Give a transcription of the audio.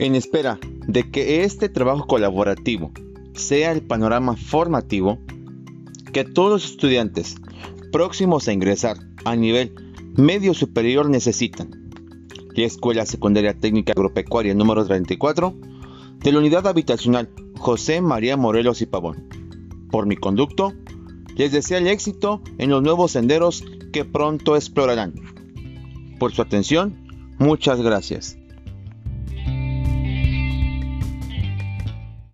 En espera de que este trabajo colaborativo sea el panorama formativo que todos los estudiantes próximos a ingresar a nivel medio superior necesitan. La Escuela Secundaria Técnica Agropecuaria número 34 de la Unidad Habitacional José María Morelos y Pavón. Por mi conducto, les deseo el éxito en los nuevos senderos que pronto explorarán. Por su atención, muchas gracias.